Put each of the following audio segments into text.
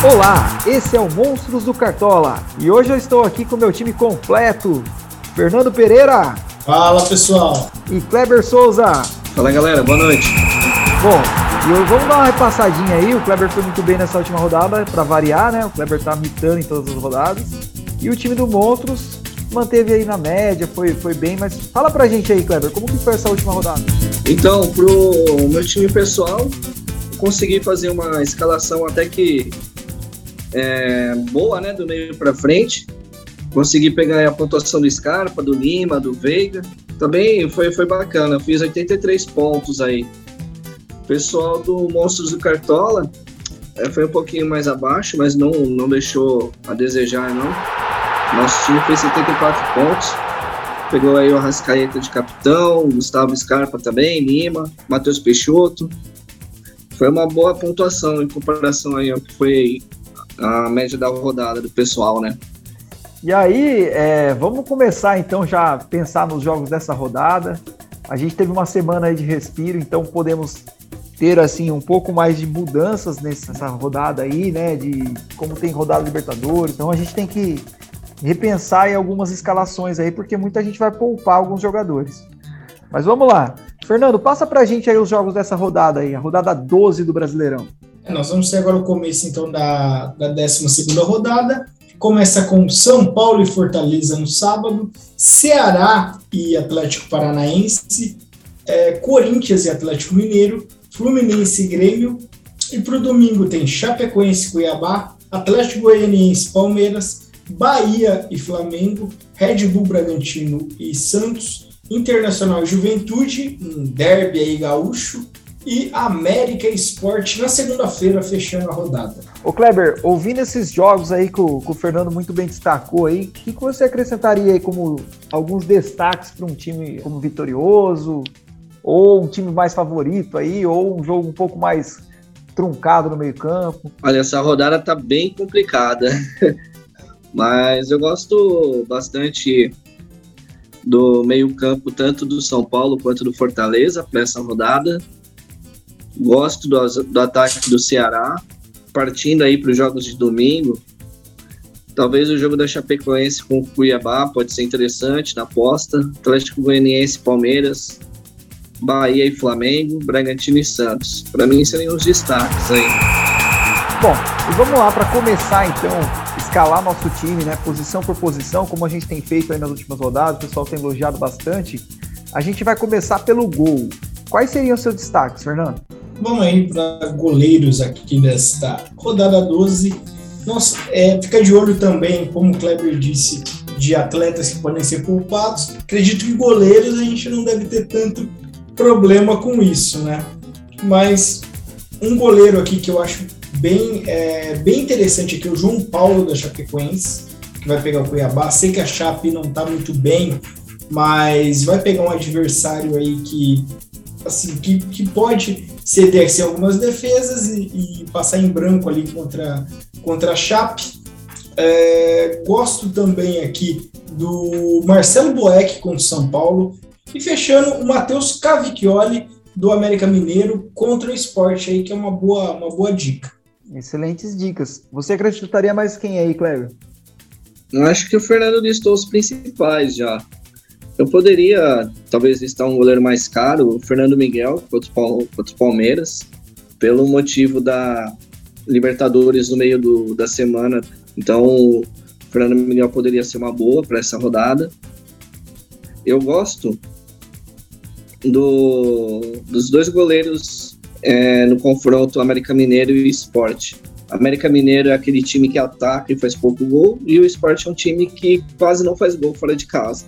Olá, esse é o Monstros do Cartola e hoje eu estou aqui com meu time completo: Fernando Pereira. Fala pessoal. E Kleber Souza. Fala galera, boa noite. Bom, e vamos dar uma repassadinha aí. O Kleber foi muito bem nessa última rodada, para variar, né? O Kleber tá mitando em todas as rodadas. E o time do Monstros manteve aí na média, foi, foi bem, mas fala pra gente aí, Kleber, como que foi essa última rodada? Então, pro meu time pessoal, consegui fazer uma escalação até que é, boa, né, do meio para frente. Consegui pegar a pontuação do Scarpa, do Lima, do Veiga. Também foi, foi bacana, fiz 83 pontos aí. O pessoal do Monstros do Cartola é, foi um pouquinho mais abaixo, mas não, não deixou a desejar, não. Nosso time fez 74 pontos. Pegou aí o Arrascaeta de capitão, Gustavo Scarpa também, Lima, Matheus Peixoto. Foi uma boa pontuação em comparação aí ao que foi a média da rodada do pessoal, né? E aí, é, vamos começar então já a pensar nos jogos dessa rodada. A gente teve uma semana de respiro, então podemos ter assim um pouco mais de mudanças nessa rodada aí, né? De como tem rodada Libertadores. Então a gente tem que repensar em algumas escalações aí, porque muita gente vai poupar alguns jogadores. Mas vamos lá. Fernando, passa pra gente aí os jogos dessa rodada aí, a rodada 12 do Brasileirão. É, nós vamos ter agora o começo, então, da, da 12 rodada. Começa com São Paulo e Fortaleza no sábado, Ceará e Atlético Paranaense, é, Corinthians e Atlético Mineiro, Fluminense e Grêmio. E para o domingo tem Chapecoense e Cuiabá, Atlético Goianiense Palmeiras, Bahia e Flamengo, Red Bull Bragantino e Santos, Internacional e Juventude, um derby aí gaúcho, e América Esporte na segunda-feira, fechando a rodada. Ô Kleber, ouvindo esses jogos aí que o, que o Fernando muito bem destacou aí, o que, que você acrescentaria aí como alguns destaques para um time como vitorioso, ou um time mais favorito aí, ou um jogo um pouco mais truncado no meio campo? Olha, essa rodada tá bem complicada, mas eu gosto bastante do meio campo, tanto do São Paulo quanto do Fortaleza, para essa rodada. Gosto do, do ataque do Ceará. Partindo aí para os jogos de domingo, talvez o jogo da Chapecoense com o Cuiabá pode ser interessante na aposta. Atlético Goianiense, Palmeiras, Bahia e Flamengo, Bragantino e Santos. Para mim seriam os destaques aí. Bom, e vamos lá para começar então escalar nosso time, né, posição por posição, como a gente tem feito aí nas últimas rodadas, o pessoal tem elogiado bastante. A gente vai começar pelo gol. Quais seriam os seus destaques, Fernando? Vamos aí para goleiros aqui desta rodada 12. Nossa, é, fica de olho também, como o Kleber disse, de atletas que podem ser poupados. Acredito que goleiros a gente não deve ter tanto problema com isso, né? Mas um goleiro aqui que eu acho bem, é, bem interessante aqui, o João Paulo da Chapecoense, que vai pegar o Cuiabá. Sei que a Chape não está muito bem, mas vai pegar um adversário aí que, assim, que, que pode ceder-se algumas defesas e, e, passar em branco ali contra, contra a Chape. É, gosto também aqui do Marcelo Boeck contra o São Paulo. E fechando, o Matheus Cavicchioli do América Mineiro contra o esporte aí, que é uma boa, uma boa dica. Excelentes dicas. Você acreditaria mais quem aí, Cleber? Eu acho que o Fernando listou os principais já. Eu poderia, talvez, listar um goleiro mais caro, o Fernando Miguel, contra o Palmeiras, pelo motivo da Libertadores no meio do, da semana. Então, o Fernando Miguel poderia ser uma boa para essa rodada. Eu gosto do, dos dois goleiros é, no confronto América Mineiro e Esporte. América Mineiro é aquele time que ataca e faz pouco gol, e o Esporte é um time que quase não faz gol fora de casa.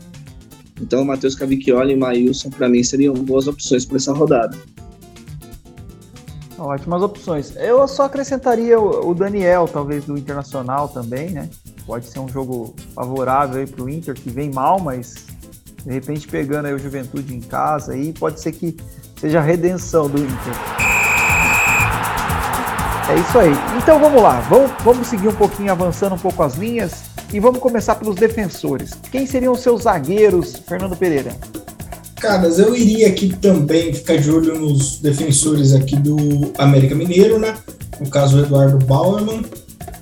Então, Matheus Cavicchioli e Maílson, para mim, seriam boas opções para essa rodada. Ótimas opções. Eu só acrescentaria o Daniel, talvez, do Internacional também, né? Pode ser um jogo favorável para o Inter, que vem mal, mas de repente pegando aí o Juventude em casa, aí pode ser que seja a redenção do Inter. É isso aí. Então vamos lá, vamos, vamos seguir um pouquinho, avançando um pouco as linhas. E vamos começar pelos defensores. Quem seriam os seus zagueiros, Fernando Pereira? Caras, eu iria aqui também ficar de olho nos defensores aqui do América Mineiro, né? No caso, o Eduardo Bauerman.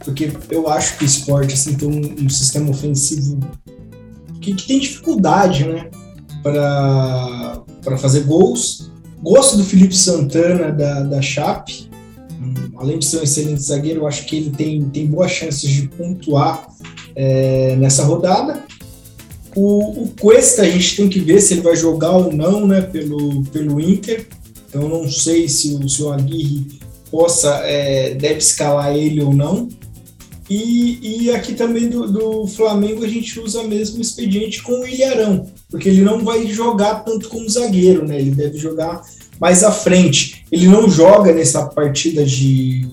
porque eu acho que o esporte assim, tem um, um sistema ofensivo que, que, tem dificuldade né, para fazer gols. Gosto do Felipe Santana da, da Chape, além de ser um excelente zagueiro, eu acho que ele tem, tem boas chances de pontuar é, nessa rodada. O, o Cuesta a gente tem que ver se ele vai jogar ou não né, pelo, pelo Inter. Então não sei se o, se o Aguirre possa, é, deve escalar ele ou não. E, e aqui também do, do, Flamengo a gente usa mesmo o expediente com o Ilharão, porque ele não vai jogar tanto como zagueiro, né? Ele deve jogar mais à frente. Ele não joga nessa partida de,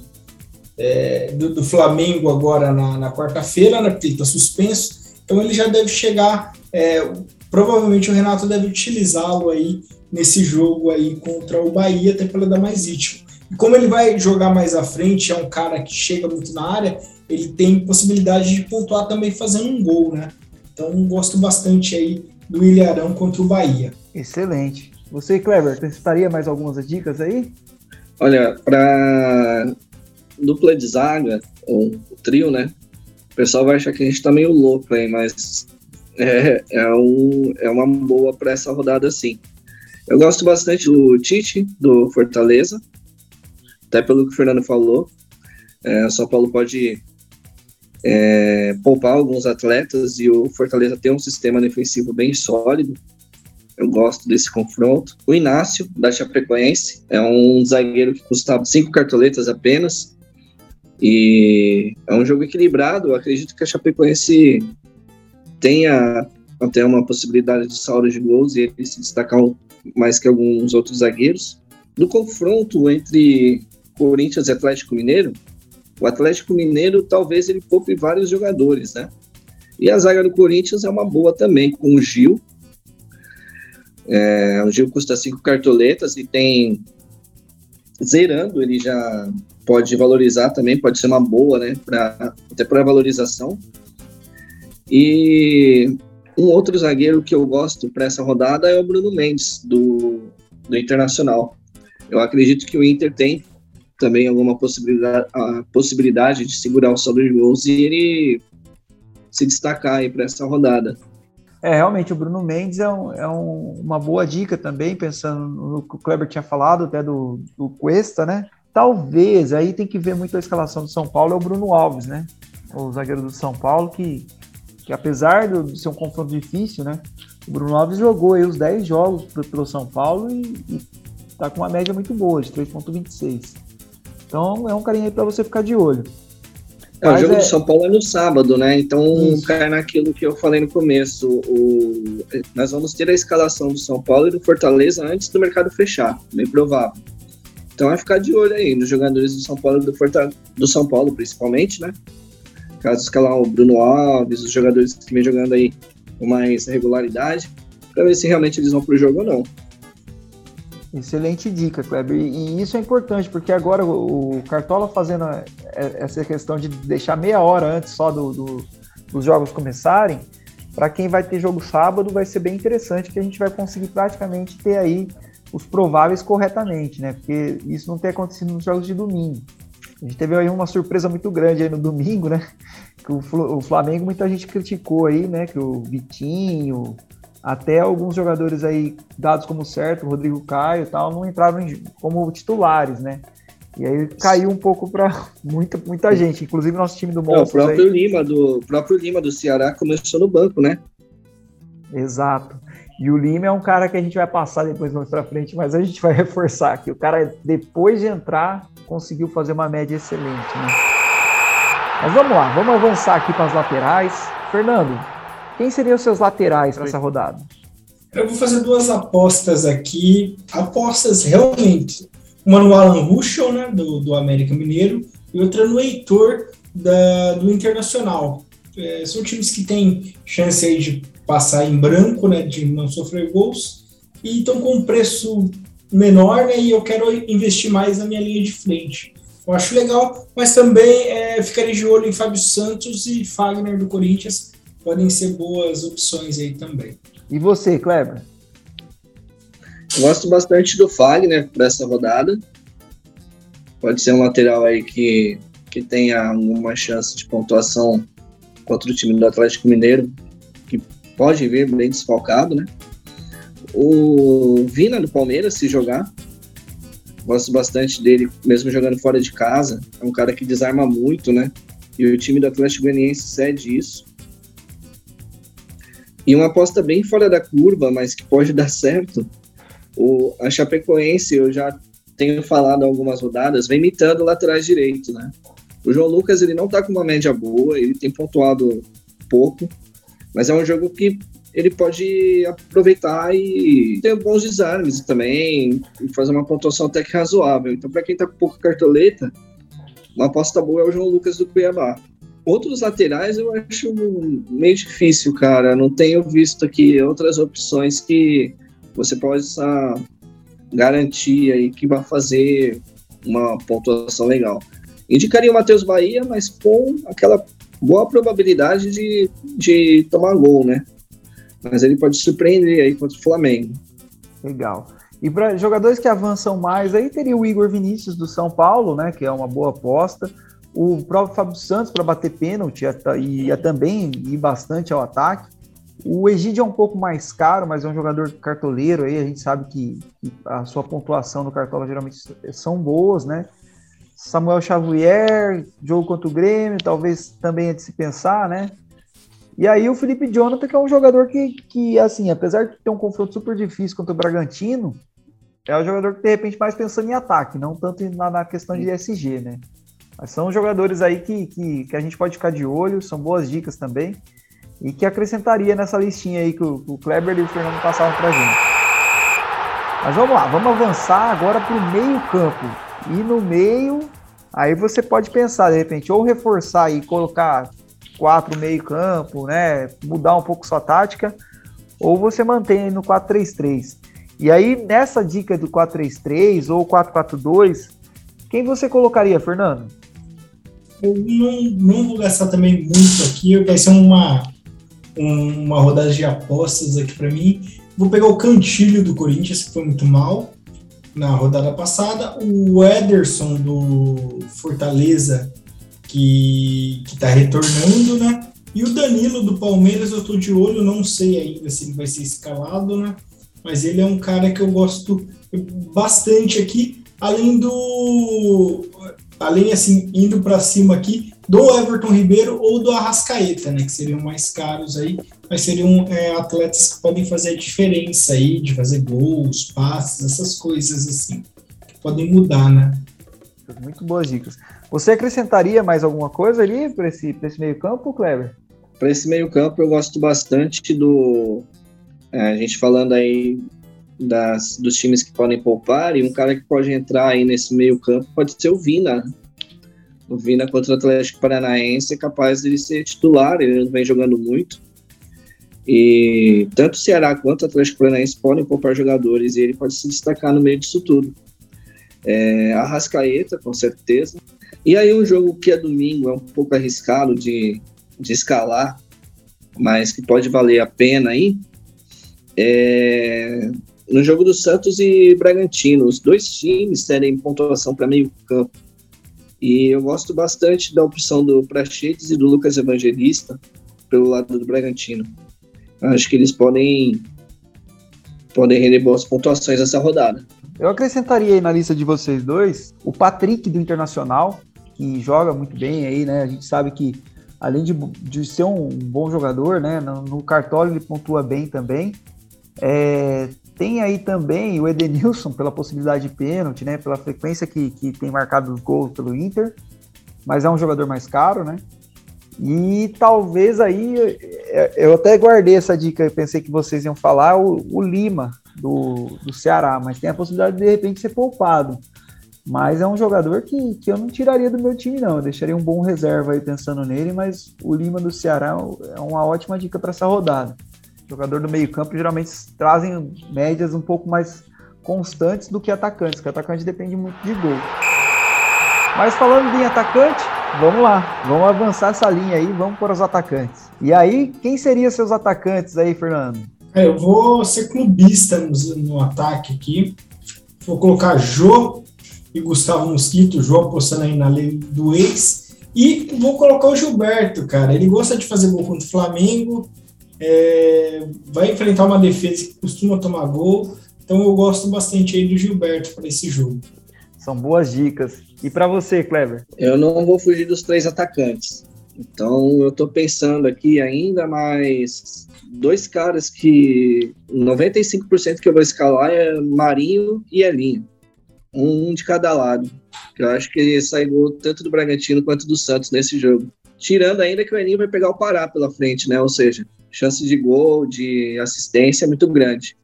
é, do, do, Flamengo agora na, na quarta-feira, né? Porque ele está suspenso. Então ele já deve chegar. É, provavelmente o Renato deve utilizá-lo aí nesse jogo aí contra o Bahia, até para dar mais ritmo. E como ele vai jogar mais à frente, é um cara que chega muito na área, ele tem possibilidade de pontuar também fazendo um gol, né? Então gosto bastante aí do Ilharão contra o Bahia. Excelente. Você, Clever, testaria mais algumas dicas aí? Olha, para dupla de zaga, ou o trio, né? O pessoal vai achar que a gente tá meio louco aí, mas é, é, um, é uma boa para essa rodada sim. Eu gosto bastante do Tite, do Fortaleza, até pelo que o Fernando falou. É, o São Paulo pode é, poupar alguns atletas e o Fortaleza tem um sistema defensivo bem sólido. Eu gosto desse confronto. O Inácio, da Chapecoense, é um zagueiro que custava cinco cartoletas apenas. E é um jogo equilibrado. Eu acredito que a Chapecoense tenha até uma possibilidade de saldo de gols e ele se destacar mais que alguns outros zagueiros. No confronto entre Corinthians e Atlético Mineiro, o Atlético Mineiro talvez ele poupe vários jogadores, né? E a zaga do Corinthians é uma boa também, com o Gil. É, o Gil custa cinco cartoletas e tem. Zerando, ele já pode valorizar também, pode ser uma boa, né? Pra, até para valorização. E um outro zagueiro que eu gosto para essa rodada é o Bruno Mendes, do, do Internacional. Eu acredito que o Inter tem também alguma possibilidade, a possibilidade de segurar o saldo de gols e ele se destacar aí para essa rodada. É, realmente, o Bruno Mendes é, um, é um, uma boa dica também, pensando no que o Kleber tinha falado, até do, do Cuesta, né? Talvez, aí tem que ver muito a escalação do São Paulo, é o Bruno Alves, né? O zagueiro do São Paulo, que, que apesar de ser um confronto difícil, né? O Bruno Alves jogou aí os 10 jogos pelo São Paulo e, e tá com uma média muito boa, de 3,26. Então é um carinho aí para você ficar de olho. É, o jogo é... do São Paulo é no sábado, né? Então Isso. cai naquilo que eu falei no começo. O... Nós vamos ter a escalação do São Paulo e do Fortaleza antes do mercado fechar, bem provável. Então é ficar de olho aí nos jogadores do São Paulo e do, Forta... do São Paulo, principalmente, né? Caso escalar o Bruno Alves, os jogadores que vem jogando aí com mais regularidade, para ver se realmente eles vão pro jogo ou não. Excelente dica, Kleber. E isso é importante, porque agora o Cartola fazendo essa questão de deixar meia hora antes só do, do, dos jogos começarem, para quem vai ter jogo sábado vai ser bem interessante, que a gente vai conseguir praticamente ter aí os prováveis corretamente, né? Porque isso não tem acontecido nos jogos de domingo. A gente teve aí uma surpresa muito grande aí no domingo, né? Que o Flamengo muita gente criticou aí, né? Que o Vitinho, até alguns jogadores aí dados como certo, Rodrigo Caio e tal, não entraram como titulares, né? E aí caiu um pouco para muita, muita gente, inclusive nosso time do Monstros. É, o próprio aí. Lima do próprio Lima do Ceará começou no banco, né? Exato. E o Lima é um cara que a gente vai passar depois mais para frente, mas a gente vai reforçar aqui. O cara depois de entrar conseguiu fazer uma média excelente, né? Mas vamos lá, vamos avançar aqui para as laterais. Fernando, quem seriam os seus laterais para essa rodada? Eu vou fazer duas apostas aqui. Apostas realmente. Uma no Alan Ruschel, né, do, do América Mineiro, e outra no Heitor, da, do Internacional. É, são times que têm chance aí de passar em branco, né, de não sofrer gols, e estão com um preço menor, né, e eu quero investir mais na minha linha de frente. Eu acho legal, mas também é, ficaria de olho em Fábio Santos e Fagner do Corinthians, podem ser boas opções aí também. E você, Kleber? Gosto bastante do Fagner para essa rodada. Pode ser um lateral aí que, que tenha alguma chance de pontuação contra o time do Atlético Mineiro, que pode vir bem desfalcado, né? O Vina do Palmeiras, se jogar, gosto bastante dele, mesmo jogando fora de casa. É um cara que desarma muito, né? E o time do Atlético Goianiense cede isso. E uma aposta bem fora da curva, mas que pode dar certo. O, a Chapecoense, eu já tenho falado algumas rodadas, vem imitando laterais direito, né? O João Lucas, ele não tá com uma média boa, ele tem pontuado pouco, mas é um jogo que ele pode aproveitar e ter bons desarmes também, e fazer uma pontuação até que razoável. Então, para quem tá com pouca cartoleta, uma aposta boa é o João Lucas do Cuiabá. Outros laterais eu acho meio difícil, cara. Não tenho visto aqui outras opções que você possa garantir aí que vai fazer uma pontuação legal. Indicaria o Matheus Bahia, mas com aquela boa probabilidade de, de tomar gol, né? Mas ele pode surpreender aí contra o Flamengo. Legal. E para jogadores que avançam mais, aí teria o Igor Vinícius do São Paulo, né? Que é uma boa aposta o próprio Fábio Santos para bater pênalti e, e também ir bastante ao ataque. O Egídio é um pouco mais caro, mas é um jogador cartoleiro aí, a gente sabe que, que a sua pontuação no cartola geralmente são boas, né? Samuel Xavier, jogo contra o Grêmio, talvez também é de se pensar, né? E aí o Felipe Jonathan, que é um jogador que, que assim, apesar de ter um confronto super difícil contra o Bragantino, é o jogador que de repente mais pensando em ataque, não tanto na, na questão de SG, né? Mas são jogadores aí que, que, que, a gente pode ficar de olho, são boas dicas também, e que acrescentaria nessa listinha aí que o, o Kleber e o Fernando passaram pra gente. Mas vamos lá, vamos avançar agora para o meio campo. E no meio, aí você pode pensar, de repente, ou reforçar e colocar quatro meio campo, né? Mudar um pouco sua tática, ou você mantém no 4-3-3. E aí, nessa dica do 4-3-3 ou 4-4-2, quem você colocaria, Fernando? Eu não, não vou gastar também muito aqui, vai ser uma, uma rodada de apostas aqui para mim. Vou pegar o Cantilho do Corinthians, que foi muito mal na rodada passada, o Ederson do Fortaleza, que, que tá retornando, né? E o Danilo do Palmeiras, eu tô de olho, não sei ainda se ele vai ser escalado, né? Mas ele é um cara que eu gosto bastante aqui, além do além assim, indo para cima aqui, do Everton Ribeiro ou do Arrascaeta, né, que seriam mais caros aí, mas seriam é, atletas que podem fazer a diferença aí, de fazer gols, passes, essas coisas assim, que podem mudar, né. Muito boas dicas. Você acrescentaria mais alguma coisa ali para esse, esse meio campo, Kleber? Para esse meio campo eu gosto bastante do... É, a gente falando aí das, dos times que podem poupar, e um cara que pode entrar aí nesse meio campo pode ser o Vina. O Vina contra o Atlético Paranaense é capaz de ser titular, ele não vem jogando muito. E tanto o Ceará quanto o Atlético Paranaense podem poupar jogadores e ele pode se destacar no meio disso tudo. É, a Rascaeta, com certeza. E aí um jogo que é domingo, é um pouco arriscado de, de escalar, mas que pode valer a pena aí, é, no jogo do Santos e Bragantino, os dois times terem pontuação para meio campo. E eu gosto bastante da opção do Prachetes e do Lucas Evangelista pelo lado do Bragantino. Acho que eles podem podem render boas pontuações nessa rodada. Eu acrescentaria aí na lista de vocês dois o Patrick do Internacional, que joga muito bem aí, né? A gente sabe que além de, de ser um bom jogador, né? No, no cartório ele pontua bem também. É, tem aí também o Edenilson, pela possibilidade de pênalti, né? Pela frequência que, que tem marcado os gols pelo Inter, mas é um jogador mais caro, né? E talvez aí, eu até guardei essa dica, eu pensei que vocês iam falar, o, o Lima, do, do Ceará, mas tem a possibilidade de de repente ser poupado. Mas é um jogador que, que eu não tiraria do meu time, não. Eu deixaria um bom reserva aí pensando nele, mas o Lima do Ceará é uma ótima dica para essa rodada jogador do meio-campo geralmente trazem médias um pouco mais constantes do que atacantes, que atacante depende muito de gol. Mas falando em atacante, vamos lá, vamos avançar essa linha aí, vamos para os atacantes. E aí, quem seriam seus atacantes aí, Fernando? É, eu vou ser clubista no, no ataque aqui. Vou colocar Jô e Gustavo Mosquito, Jô apostando aí na lei do ex, E vou colocar o Gilberto, cara. Ele gosta de fazer gol contra o Flamengo, é, vai enfrentar uma defesa que costuma tomar gol. Então eu gosto bastante aí do Gilberto para esse jogo. São boas dicas. E para você, Clever? Eu não vou fugir dos três atacantes. Então eu estou pensando aqui ainda mais dois caras que 95% que eu vou escalar é Marinho e Elinho. Um de cada lado. Eu acho que sai gol tanto do Bragantino quanto do Santos nesse jogo. Tirando ainda que o Elinho vai pegar o Pará pela frente, né? Ou seja, chance de gol, de assistência é muito grande.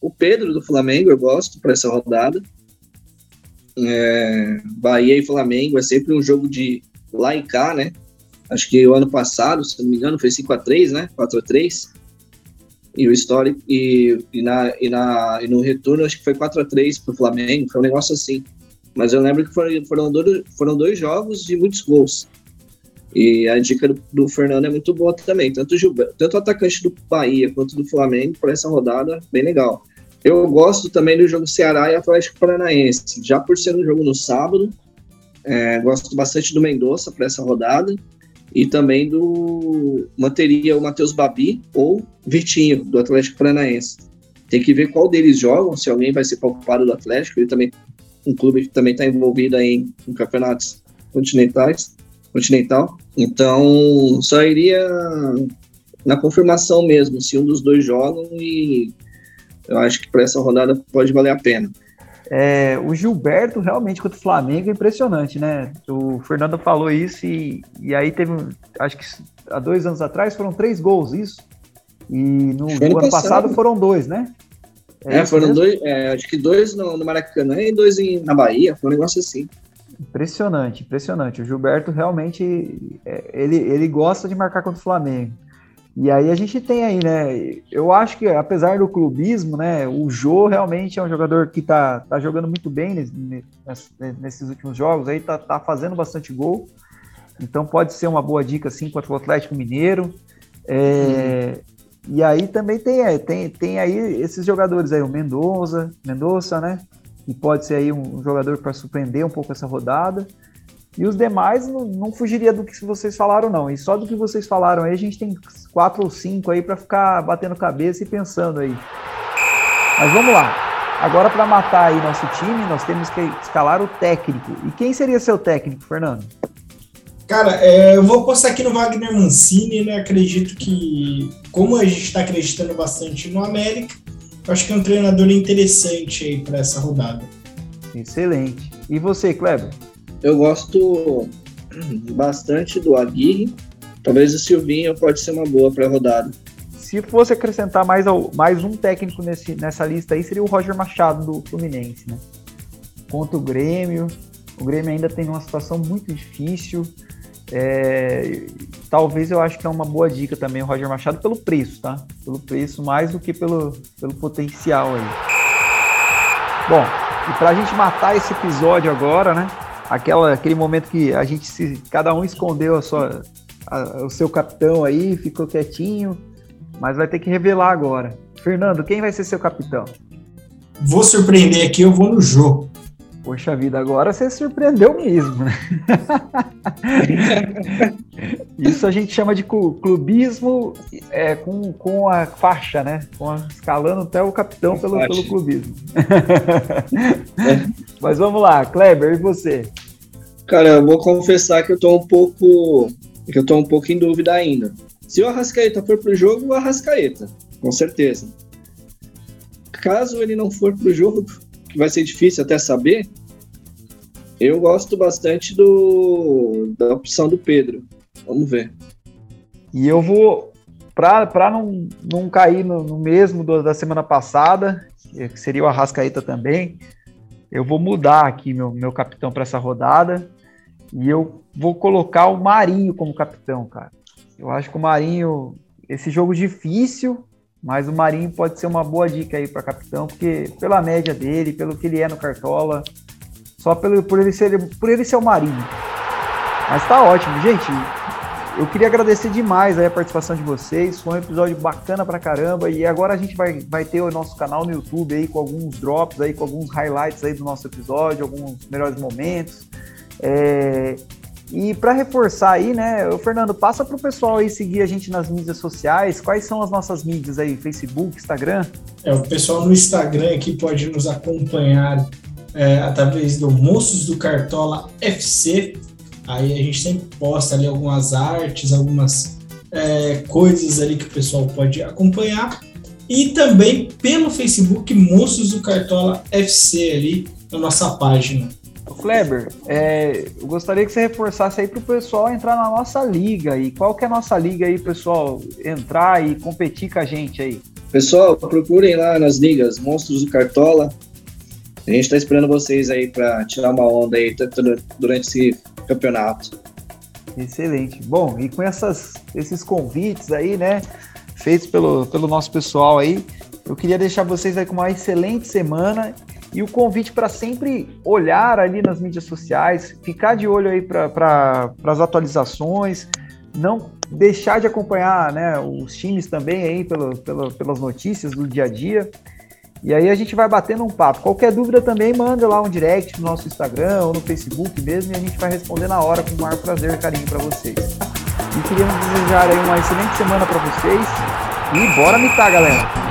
O Pedro do Flamengo eu gosto para essa rodada. É, Bahia e Flamengo é sempre um jogo de lá e cá, né? Acho que o ano passado, se não me engano, foi 5x3, né? 4x3. E o histórico, e, e, na, e, na, e no retorno, acho que foi 4x3 para o Flamengo, foi um negócio assim. Mas eu lembro que foram, foram, dois, foram dois jogos de muitos gols. E a dica do, do Fernando é muito boa também. Tanto Gilberto, tanto o atacante do Bahia quanto do Flamengo, para essa rodada, bem legal. Eu gosto também do jogo Ceará e Atlético Paranaense, já por ser um jogo no sábado. É, gosto bastante do Mendonça para essa rodada. E também do. Manteria o Matheus Babi ou Vitinho, do Atlético Paranaense. Tem que ver qual deles jogam, se alguém vai ser poupado do Atlético. Ele também um clube que também está envolvido aí em, em, campeonatos continentais, continental. Então, só iria na confirmação mesmo, se um dos dois jogam e eu acho que para essa rodada pode valer a pena. É, o Gilberto realmente contra o Flamengo é impressionante, né? O Fernando falou isso e, e aí teve, acho que há dois anos atrás foram três gols, isso? E no, no ano, passado. passado foram dois, né? É, é foram mesmo? dois, é, acho que dois no, no, Maracanã e dois em, na Bahia, foi um negócio assim. Impressionante, impressionante. O Gilberto realmente, é, ele, ele gosta de marcar contra o Flamengo. E aí a gente tem aí, né? Eu acho que apesar do clubismo, né? O Jô realmente é um jogador que tá, tá jogando muito bem nesses, nesses últimos jogos, aí tá, tá fazendo bastante gol. Então pode ser uma boa dica assim contra o Atlético Mineiro. É, e aí também tem, é, tem, tem aí esses jogadores aí, o Mendoza, Mendoza, né? Que pode ser aí um jogador para surpreender um pouco essa rodada. E os demais não, não, fugiria do que vocês falaram, não. E só do que vocês falaram aí, a gente tem quatro ou cinco aí para ficar batendo cabeça e pensando aí. Mas vamos lá. Agora, para matar aí nosso time, nós temos que escalar o técnico. E quem seria seu técnico, Fernando? Cara, é, eu vou apostar aqui no Wagner Mancini, né? Acredito que, como a gente está acreditando bastante no América, eu acho que é um treinador interessante aí para essa rodada. Excelente. E você, Kleber? Eu gosto bastante do Aguirre. Talvez o Silvinho pode ser uma boa para a rodada. Se fosse acrescentar mais, mais um técnico nesse, nessa lista aí, seria o Roger Machado do Fluminense, né? Contra o Grêmio. O Grêmio ainda tem uma situação muito difícil. É, talvez eu acho que é uma boa dica também o Roger Machado pelo preço, tá? Pelo preço mais do que pelo, pelo potencial aí. Bom, e para a gente matar esse episódio agora, né? aquela, aquele momento que a gente se, cada um escondeu a sua, a, o seu capitão aí, ficou quietinho, mas vai ter que revelar agora. Fernando, quem vai ser seu capitão? Vou surpreender aqui, eu vou no jogo. Poxa vida, agora você surpreendeu mesmo, né? Isso a gente chama de clubismo é, com, com a faixa, né? Com a, escalando até o capitão pelo, pelo clubismo. Mas vamos lá, Kleber, e você? Cara, eu vou confessar que eu tô um pouco. que eu tô um pouco em dúvida ainda. Se o Arrascaeta for pro jogo, o Arrascaeta, com certeza. Caso ele não for pro jogo, que vai ser difícil até saber, eu gosto bastante do da opção do Pedro. Vamos ver. E eu vou, para não, não cair no, no mesmo do, da semana passada, que seria o Arrascaeta também, eu vou mudar aqui meu, meu capitão para essa rodada e eu vou colocar o Marinho como capitão, cara. Eu acho que o Marinho, esse jogo difícil, mas o Marinho pode ser uma boa dica aí para capitão, porque pela média dele, pelo que ele é no Cartola, só pelo, por, ele ser, por ele ser o Marinho. Mas tá ótimo, gente. Eu queria agradecer demais a participação de vocês. Foi um episódio bacana pra caramba. E agora a gente vai, vai ter o nosso canal no YouTube aí com alguns drops aí, com alguns highlights aí do nosso episódio, alguns melhores momentos. É... E para reforçar aí, né, o Fernando, passa para o pessoal aí seguir a gente nas mídias sociais. Quais são as nossas mídias aí? Facebook, Instagram? É, o pessoal no Instagram aqui pode nos acompanhar é, através do Monstros do Cartola FC. Aí a gente sempre posta ali algumas artes, algumas é, coisas ali que o pessoal pode acompanhar. E também pelo Facebook Monstros do Cartola FC ali na nossa página. Kleber, é, eu gostaria que você reforçasse aí para o pessoal entrar na nossa liga. E qual que é a nossa liga aí, pessoal? Entrar e competir com a gente aí. Pessoal, procurem lá nas ligas Monstros do Cartola. A gente está esperando vocês aí para tirar uma onda aí durante esse campeonato. Excelente. Bom, e com essas, esses convites aí, né, feitos pelo, pelo nosso pessoal aí, eu queria deixar vocês aí com uma excelente semana e o convite para sempre olhar ali nas mídias sociais, ficar de olho aí para as atualizações, não deixar de acompanhar né, os times também aí pelo, pelo, pelas notícias do dia a dia. E aí a gente vai batendo um papo. Qualquer dúvida também manda lá um direct no nosso Instagram ou no Facebook mesmo e a gente vai responder na hora com o maior prazer e carinho para vocês. E queríamos desejar aí uma excelente semana para vocês e bora mitar, galera!